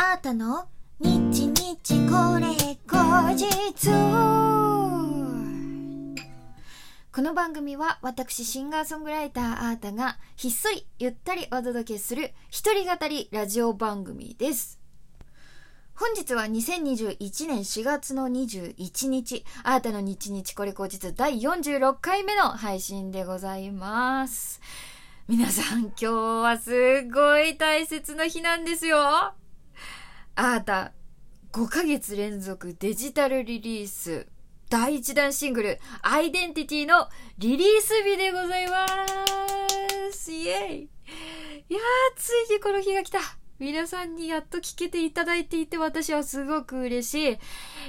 あーたの？日日これ後日。この番組は私シンガーソングライターあーたがひっそりゆったりお届けする一人語りラジオ番組です。本日は2021年4月の21日、あーたの日日これ後日。第46回目の配信でございます。皆さん今日はすごい大切な日なんですよ。あーた、5ヶ月連続デジタルリリース、第1弾シングル、アイデンティティのリリース日でございます。イエイいやー、ついにこの日が来た。皆さんにやっと聞けていただいていて私はすごく嬉しい。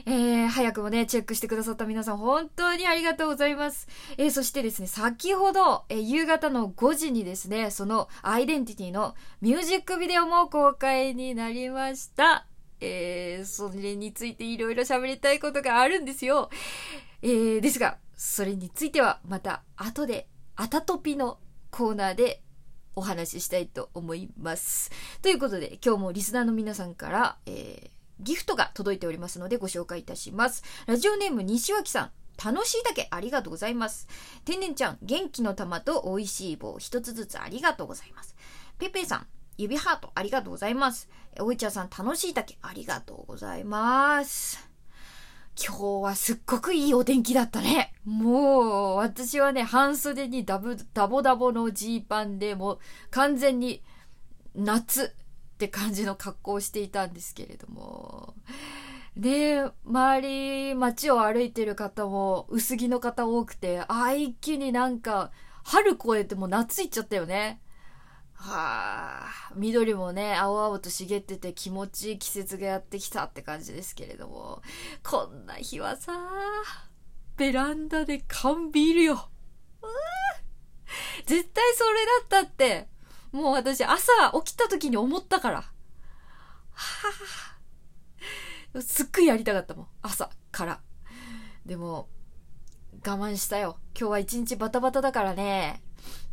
えー、早くもね、チェックしてくださった皆さん本当にありがとうございます。えー、そしてですね、先ほど、えー、夕方の5時にですね、そのアイデンティティのミュージックビデオも公開になりました。えー、それについていろいろ喋りたいことがあるんですよ。えー、ですが、それについてはまた後で、あたとぴのコーナーでお話ししたいと思います。ということで、今日もリスナーの皆さんから、えー、ギフトが届いておりますのでご紹介いたします。ラジオネーム西脇さん。楽しいだけありがとうございます。天然ちゃん、元気の玉と美味しい棒一つずつありがとうございます。ペペさん、指ハートありがとうございます。おいちゃんさん、楽しいだけありがとうございます。今日はすっごくいいお天気だったね。もう、私はね、半袖にダブ、ダボダボのジーパンでもう完全に夏って感じの格好をしていたんですけれども。で、周り、街を歩いてる方も薄着の方多くて、あ、一気になんか、春越えても夏行っちゃったよね。はあ、緑もね、青々と茂ってて気持ちいい季節がやってきたって感じですけれども、こんな日はさ、ベランダで缶ビールよ。絶対それだったって、もう私朝起きた時に思ったから。はあ、すっごいやりたかったもん、朝から。でも、我慢したよ。今日は一日バタバタだからね。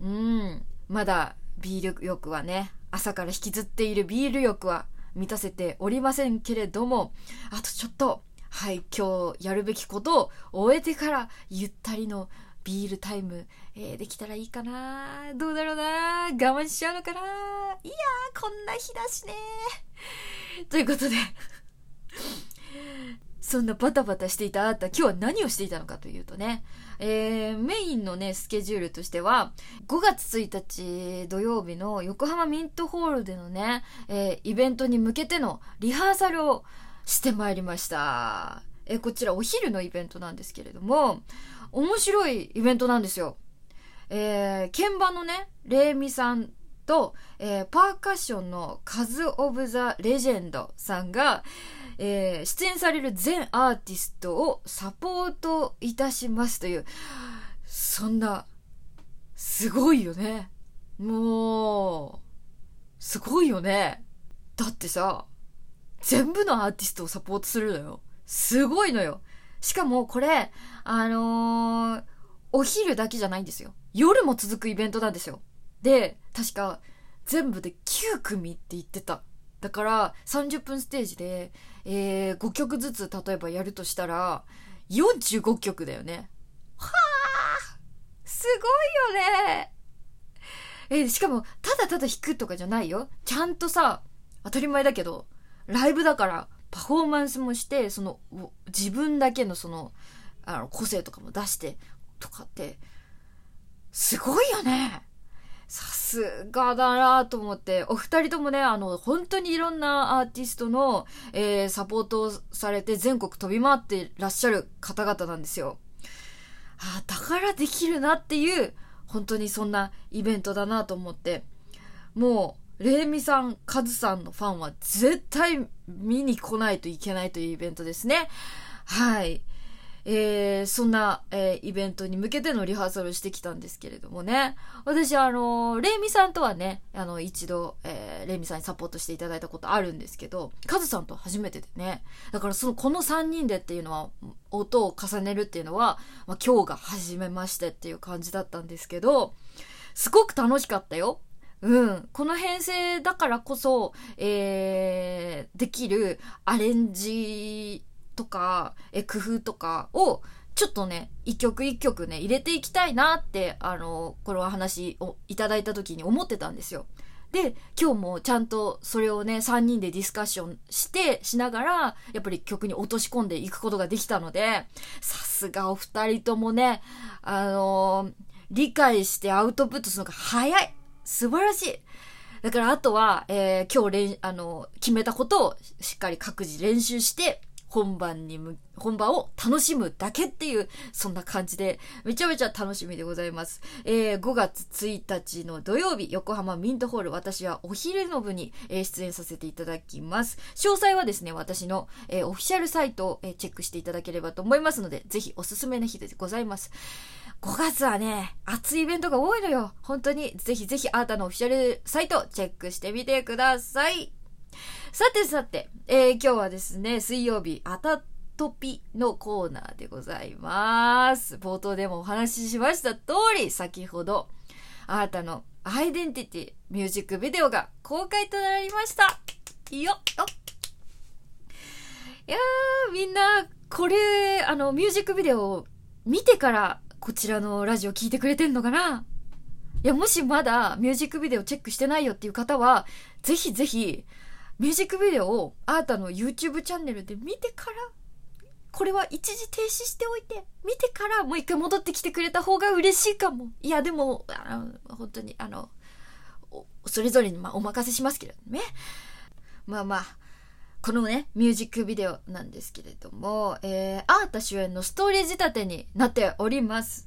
うん、まだビール欲はね、朝から引きずっているビール欲は満たせておりませんけれども、あとちょっと、はい、今日やるべきことを終えてから、ゆったりのビールタイム、えー、できたらいいかな。どうだろうな。我慢しちゃうのかな。いやー、こんな日だしね。ということでそんなバタバタしていたあなた、今日は何をしていたのかというとね、えー、メインのね、スケジュールとしては、5月1日土曜日の横浜ミントホールでのね、えー、イベントに向けてのリハーサルをしてまいりました。えー、こちらお昼のイベントなんですけれども、面白いイベントなんですよ。えー、鍵盤のね、レイミさんと、えー、パーカッションのカズ・オブ・ザ・レジェンドさんが、えー、出演される全アーティストをサポートいたしますという、そんな、すごいよね。もう、すごいよね。だってさ、全部のアーティストをサポートするのよ。すごいのよ。しかもこれ、あのー、お昼だけじゃないんですよ。夜も続くイベントなんですよ。で、確か、全部で9組って言ってた。だから、30分ステージで、えー、5曲ずつ例えばやるとしたら、45曲だよね。はあすごいよねえー、しかも、ただただ弾くとかじゃないよ。ちゃんとさ、当たり前だけど、ライブだから、パフォーマンスもして、その、自分だけのその、あの、個性とかも出して、とかって、すごいよねがだなと思って、お二人ともね、あの、本当にいろんなアーティストの、えー、サポートをされて全国飛び回ってらっしゃる方々なんですよ。あだからできるなっていう、本当にそんなイベントだなと思って、もう、レイミさん、カズさんのファンは絶対見に来ないといけないというイベントですね。はい。えー、そんな、えー、イベントに向けてのリハーサルをしてきたんですけれどもね。私、あのー、レイミさんとはね、あの、一度、えー、レイミさんにサポートしていただいたことあるんですけど、カズさんと初めてでね。だから、その、この3人でっていうのは、音を重ねるっていうのは、まあ、今日が初めましてっていう感じだったんですけど、すごく楽しかったよ。うん。この編成だからこそ、えできるアレンジとか、え、工夫とかを、ちょっとね、一曲一曲ね、入れていきたいなって、あの、この話をいただいた時に思ってたんですよ。で、今日もちゃんとそれをね、3人でディスカッションして、しながら、やっぱり曲に落とし込んでいくことができたので、さすがお二人ともね、あのー、理解してアウトプットするのが早い素晴らしいだからあとは、えー、今日、あの、決めたことをしっかり各自練習して、本番にむ、本番を楽しむだけっていう、そんな感じで、めちゃめちゃ楽しみでございます。えー、5月1日の土曜日、横浜ミントホール、私はお昼の部に、えー、出演させていただきます。詳細はですね、私の、えー、オフィシャルサイトを、えチェックしていただければと思いますので、ぜひおすすめの日でございます。5月はね、熱いイベントが多いのよ。本当に、ぜひぜひあなたのオフィシャルサイトチェックしてみてください。さてさて、えー、今日はですね、水曜日、あたとぴのコーナーでございます。冒頭でもお話ししました通り、先ほど、あなたのアイデンティティミュージックビデオが公開となりました。いいよ、よいやー、みんな、これ、あの、ミュージックビデオを見てからこちらのラジオ聞いてくれてんのかな？いや、もしまだミュージックビデオチェックしてないよっていう方は、ぜひぜひ、ミュージックビデオをあなたの YouTube チャンネルで見てから、これは一時停止しておいて、見てからもう一回戻ってきてくれた方が嬉しいかも。いや、でも、あの本当に、あの、それぞれに、まあ、お任せしますけどね。まあまあ、このね、ミュージックビデオなんですけれども、えー、アータ主演のストーリー仕立てになっております。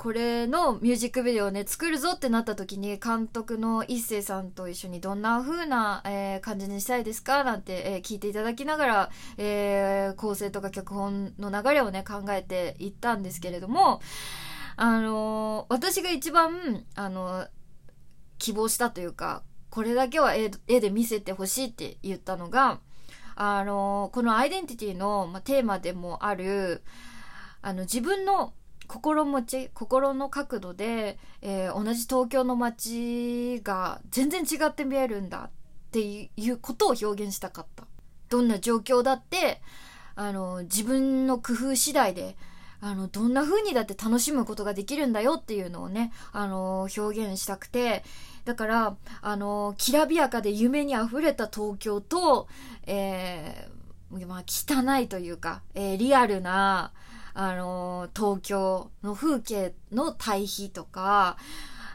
これのミュージックビデオをね、作るぞってなった時に、監督の一星さんと一緒にどんな風な、えー、感じにしたいですか？なんて、えー、聞いていただきながら、えー、構成とか脚本の流れをね、考えていったんですけれども、あの私が一番、あの希望したというか、これだけは絵で見せてほしいって言ったのが、あの、このアイデンティティの、まテーマでもある、あの、自分の心持ち、心の角度で、えー、同じ東京の街が全然違って見えるんだっていうことを表現したかった。どんな状況だって、あの、自分の工夫次第で、あの、どんな風にだって楽しむことができるんだよっていうのをね、あの、表現したくて、だから、あの、きらびやかで夢に溢れた東京と、えー、まあ、汚いというか、えー、リアルな、あの、東京の風景の対比とか、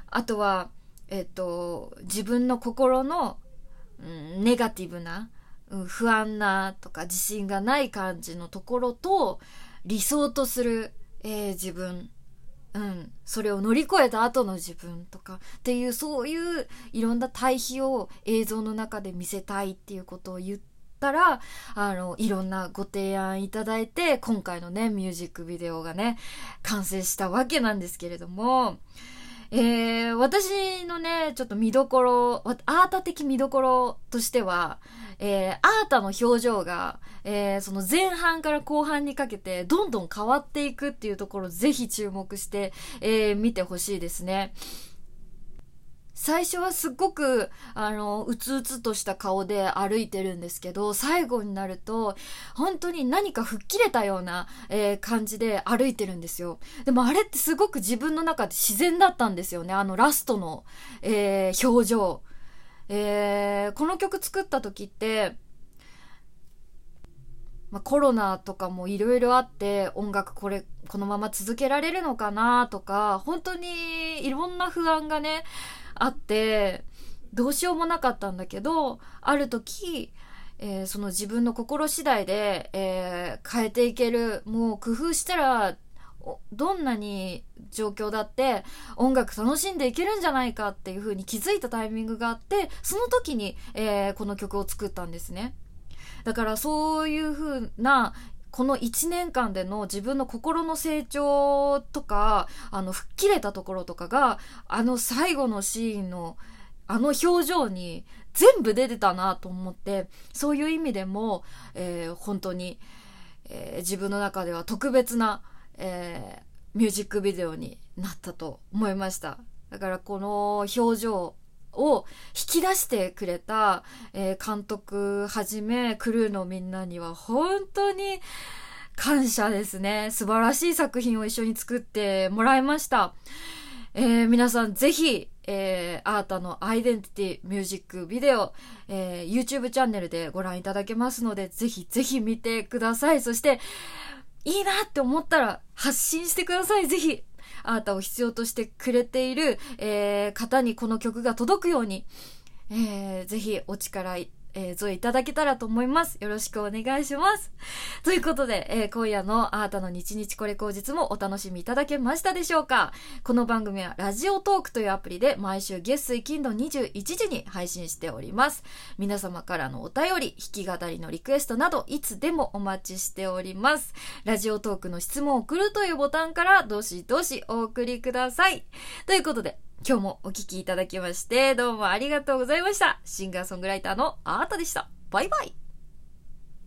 あとは、えっと、自分の心の、うん、ネガティブな、不安なとか自信がない感じのところと、理想とする、えー、自分。うん、それを乗り越えた後の自分とかっていうそういういろんな対比を映像の中で見せたいっていうことを言ったらあのいろんなご提案いただいて今回のねミュージックビデオがね完成したわけなんですけれども。えー、私のね、ちょっと見どころ、アータ的見どころとしては、えー、アータの表情が、えー、その前半から後半にかけてどんどん変わっていくっていうところぜひ注目して、えー、見てほしいですね。最初はすっごく、あの、うつうつとした顔で歩いてるんですけど、最後になると、本当に何か吹っ切れたような、えー、感じで歩いてるんですよ。でもあれってすごく自分の中で自然だったんですよね。あのラストの、えー、表情。えー、この曲作った時って、まあ、コロナとかもいろいろあって音楽これこのまま続けられるのかなとか本当にいろんな不安がねあってどうしようもなかったんだけどある時、えー、その自分の心次第で、えー、変えていけるもう工夫したらどんなに状況だって音楽楽しんでいけるんじゃないかっていう風に気づいたタイミングがあってその時に、えー、この曲を作ったんですね。だからそういう風なこの1年間での自分の心の成長とかあの吹っ切れたところとかがあの最後のシーンのあの表情に全部出てたなと思ってそういう意味でも、えー、本当に、えー、自分の中では特別なえー、ミュージックビデオになったと思いました。だからこの表情を引き出してくれた、えー、監督はじめクルーのみんなには本当に感謝ですね。素晴らしい作品を一緒に作ってもらいました。えー、皆さんぜひ、えー、アータのアイデンティティミュージックビデオ、えー、YouTube チャンネルでご覧いただけますので、ぜひぜひ見てください。そして、いいなって思ったら発信してください。ぜひ。あなたを必要としてくれている、えー、方にこの曲が届くように、えー、ぜひお力えー、添えいただけたらと思います。よろしくお願いします。ということで、えー、今夜のあーたの日日これ口実もお楽しみいただけましたでしょうかこの番組はラジオトークというアプリで毎週月水金土21時に配信しております。皆様からのお便り、弾き語りのリクエストなどいつでもお待ちしております。ラジオトークの質問を送るというボタンからどしどしお送りください。ということで、今日もお聴きいただきまして、どうもありがとうございました。シンガーソングライターのアートでした。バイバイ。